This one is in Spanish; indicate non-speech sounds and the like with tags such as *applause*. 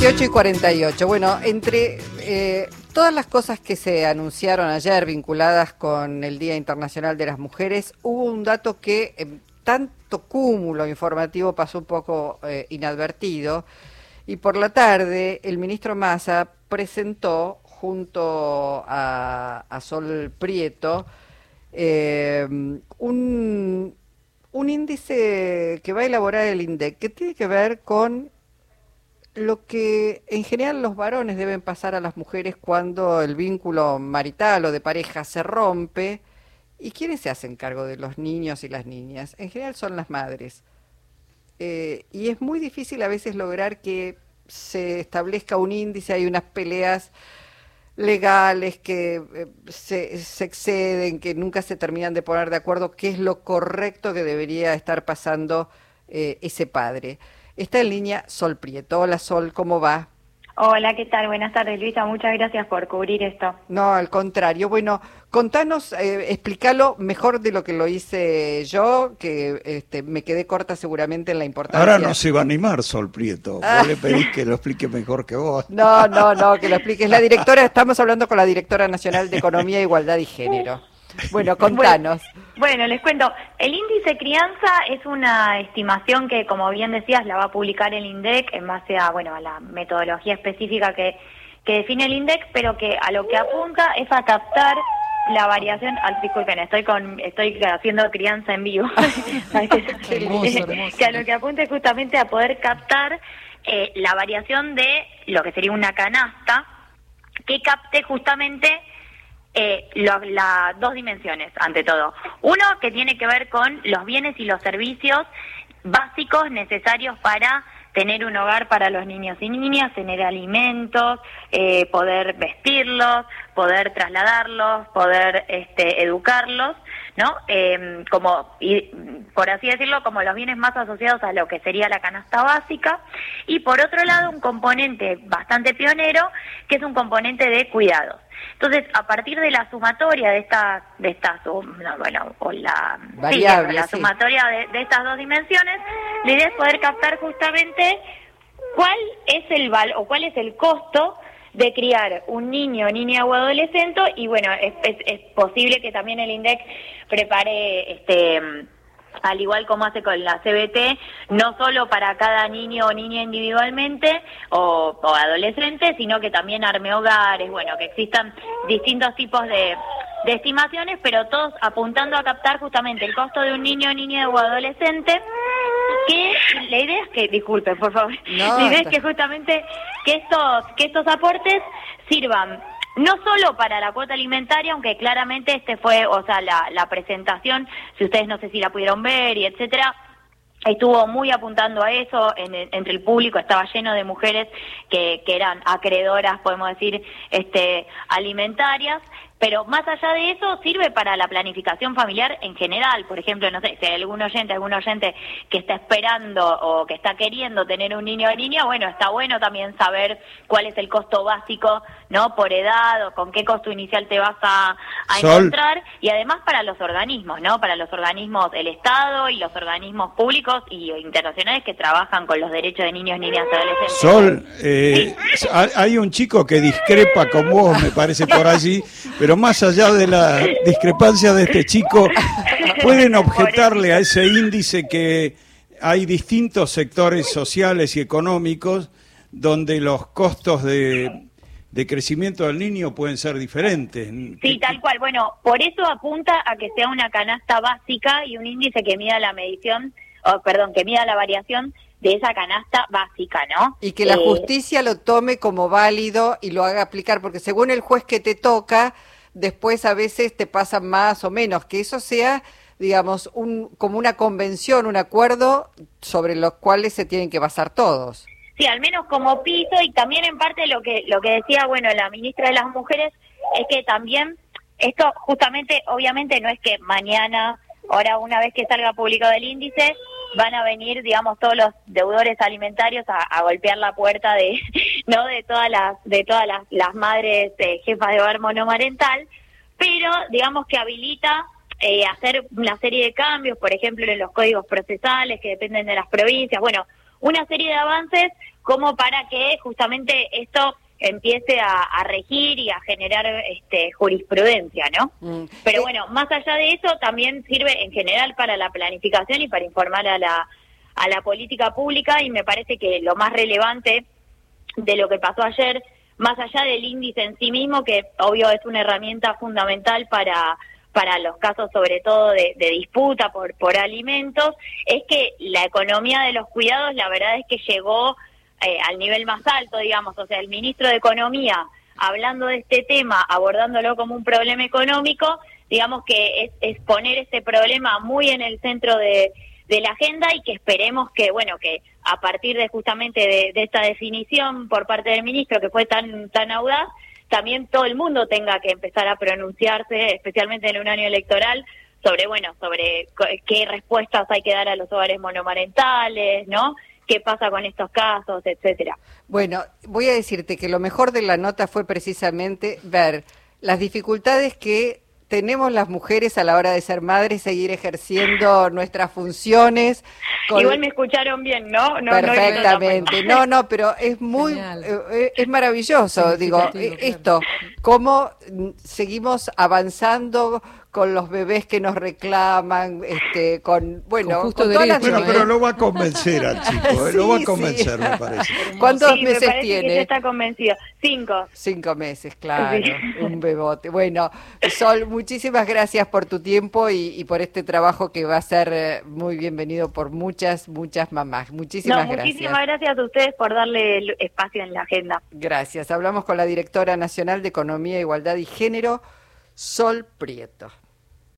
18 y 48. Bueno, entre eh, todas las cosas que se anunciaron ayer vinculadas con el Día Internacional de las Mujeres, hubo un dato que en tanto cúmulo informativo pasó un poco eh, inadvertido. Y por la tarde, el ministro Massa presentó, junto a, a Sol Prieto, eh, un, un índice que va a elaborar el INDEC, que tiene que ver con lo que en general los varones deben pasar a las mujeres cuando el vínculo marital o de pareja se rompe. ¿Y quiénes se hacen cargo de los niños y las niñas? En general son las madres. Eh, y es muy difícil a veces lograr que se establezca un índice, hay unas peleas legales que eh, se, exceden, que nunca se terminan de poner de acuerdo qué es lo correcto que debería estar pasando eh, ese padre. Está en línea Sol Prieto. Hola Sol, ¿cómo va? Hola, ¿qué tal? Buenas tardes, Luisa. Muchas gracias por cubrir esto. No, al contrario. Bueno, contanos, eh, explícalo mejor de lo que lo hice yo, que este, me quedé corta seguramente en la importancia. Ahora no se va a animar, Sol Prieto. *laughs* Vos le pedís que lo explique mejor que vos. No, no, no, que lo expliques. La directora, estamos hablando con la directora nacional de Economía, Igualdad y Género. *laughs* Bueno, contanos. Bueno, les cuento. El índice crianza es una estimación que, como bien decías, la va a publicar el INDEC en base a, bueno, a la metodología específica que, que define el INDEC, pero que a lo que apunta es a captar la variación, al, disculpen, estoy con, estoy haciendo crianza en vivo, *laughs* *laughs* que a lo que apunta es justamente a poder captar eh, la variación de lo que sería una canasta que capte justamente eh, las dos dimensiones, ante todo. Uno, que tiene que ver con los bienes y los servicios básicos necesarios para tener un hogar para los niños y niñas, tener alimentos, eh, poder vestirlos, poder trasladarlos, poder este, educarlos, ¿no? Eh, como, y, por así decirlo, como los bienes más asociados a lo que sería la canasta básica. Y por otro lado, un componente bastante pionero, que es un componente de cuidados. Entonces, a partir de la sumatoria de estas, de estas, bueno, o la, Variable, sí, la sí. sumatoria de, de, estas dos dimensiones, la idea es poder captar justamente cuál es el val o cuál es el costo de criar un niño, niña o adolescente y bueno, es, es, posible que también el INDEC prepare este al igual como hace con la CBT, no solo para cada niño o niña individualmente o, o, adolescente, sino que también arme hogares, bueno, que existan distintos tipos de, de, estimaciones, pero todos apuntando a captar justamente el costo de un niño, niña o adolescente. Que la idea es que, disculpen, por favor, no, la idea es que justamente que estos, que estos aportes sirvan no solo para la cuota alimentaria, aunque claramente este fue, o sea, la, la presentación, si ustedes no sé si la pudieron ver y etcétera, estuvo muy apuntando a eso, en entre el público estaba lleno de mujeres que, que eran acreedoras, podemos decir, este, alimentarias, pero más allá de eso sirve para la planificación familiar en general. Por ejemplo, no sé, si hay algún oyente, algún oyente que está esperando o que está queriendo tener un niño o niña, bueno, está bueno también saber cuál es el costo básico, ¿no? Por edad o con qué costo inicial te vas a, a encontrar. Y además para los organismos, ¿no? Para los organismos, el Estado y los organismos públicos y internacionales que trabajan con los derechos de niños, niñas y adolescentes. Sol, eh, ¿Sí? hay un chico que discrepa con vos, me parece, por allí, pero más allá de la discrepancia de este chico, pueden objetarle a ese índice que hay distintos sectores sociales y económicos donde los costos de, de crecimiento del niño pueden ser diferentes. Sí, tal cual. Bueno, por eso apunta a que sea una canasta básica y un índice que mida la medición, oh, perdón, que mida la variación de esa canasta básica, ¿no? Y que la eh, justicia lo tome como válido y lo haga aplicar, porque según el juez que te toca, después a veces te pasan más o menos, que eso sea, digamos, un, como una convención, un acuerdo sobre los cuales se tienen que basar todos. Sí, al menos como piso y también en parte lo que lo que decía, bueno, la ministra de las Mujeres es que también esto justamente obviamente no es que mañana, ahora una vez que salga publicado el índice, van a venir, digamos, todos los deudores alimentarios a, a golpear la puerta de, no, de todas las, de todas las, las madres eh, jefas de hogar monomarental, pero digamos que habilita eh, hacer una serie de cambios, por ejemplo, en los códigos procesales que dependen de las provincias, bueno, una serie de avances como para que justamente esto empiece a, regir y a generar este, jurisprudencia, ¿no? Mm. Pero eh, bueno, más allá de eso, también sirve en general para la planificación y para informar a la, a la política pública y me parece que lo más relevante de lo que pasó ayer, más allá del índice en sí mismo, que obvio es una herramienta fundamental para para los casos sobre todo de, disputa por, por alimentos, es que la economía de los cuidados la verdad es que llegó eh, al nivel más alto, digamos, o sea, el ministro de Economía hablando de este tema, abordándolo como un problema económico, digamos que es, poner este problema muy en el centro de, la agenda y que esperemos que, bueno, que a partir de justamente de, esta definición por parte del ministro que fue tan, tan audaz, también todo el mundo tenga que empezar a pronunciarse, especialmente en un año electoral, sobre, bueno, sobre qué respuestas hay que dar a los hogares monomarentales, ¿no? qué pasa con estos casos, etcétera. Bueno, voy a decirte que lo mejor de la nota fue precisamente ver las dificultades que tenemos las mujeres a la hora de ser madres, seguir ejerciendo nuestras funciones. Igual me escucharon bien, ¿no? Perfectamente. No, no, pero es muy, eh, es maravilloso, digo, eh, esto, cómo seguimos avanzando con los bebés que nos reclaman, este, con, bueno, con, todas las bueno, pero lo va a convencer al chico, ¿eh? lo va a convencer, me parece. *laughs* ¿Cuántos meses tiene? está convencido. Cinco. Cinco meses, claro, un bebote. Bueno, Sol, muchísimas gracias por tu tiempo y, por este trabajo que va a ser eh, muy bienvenido por muchas, muchas mamás. Muchísimas gracias. Muchísimas gracias a ustedes por darle espacio en la agenda. Gracias. Hablamos con la directora nacional de Economía, Igualdad y Género. Sol Prieto.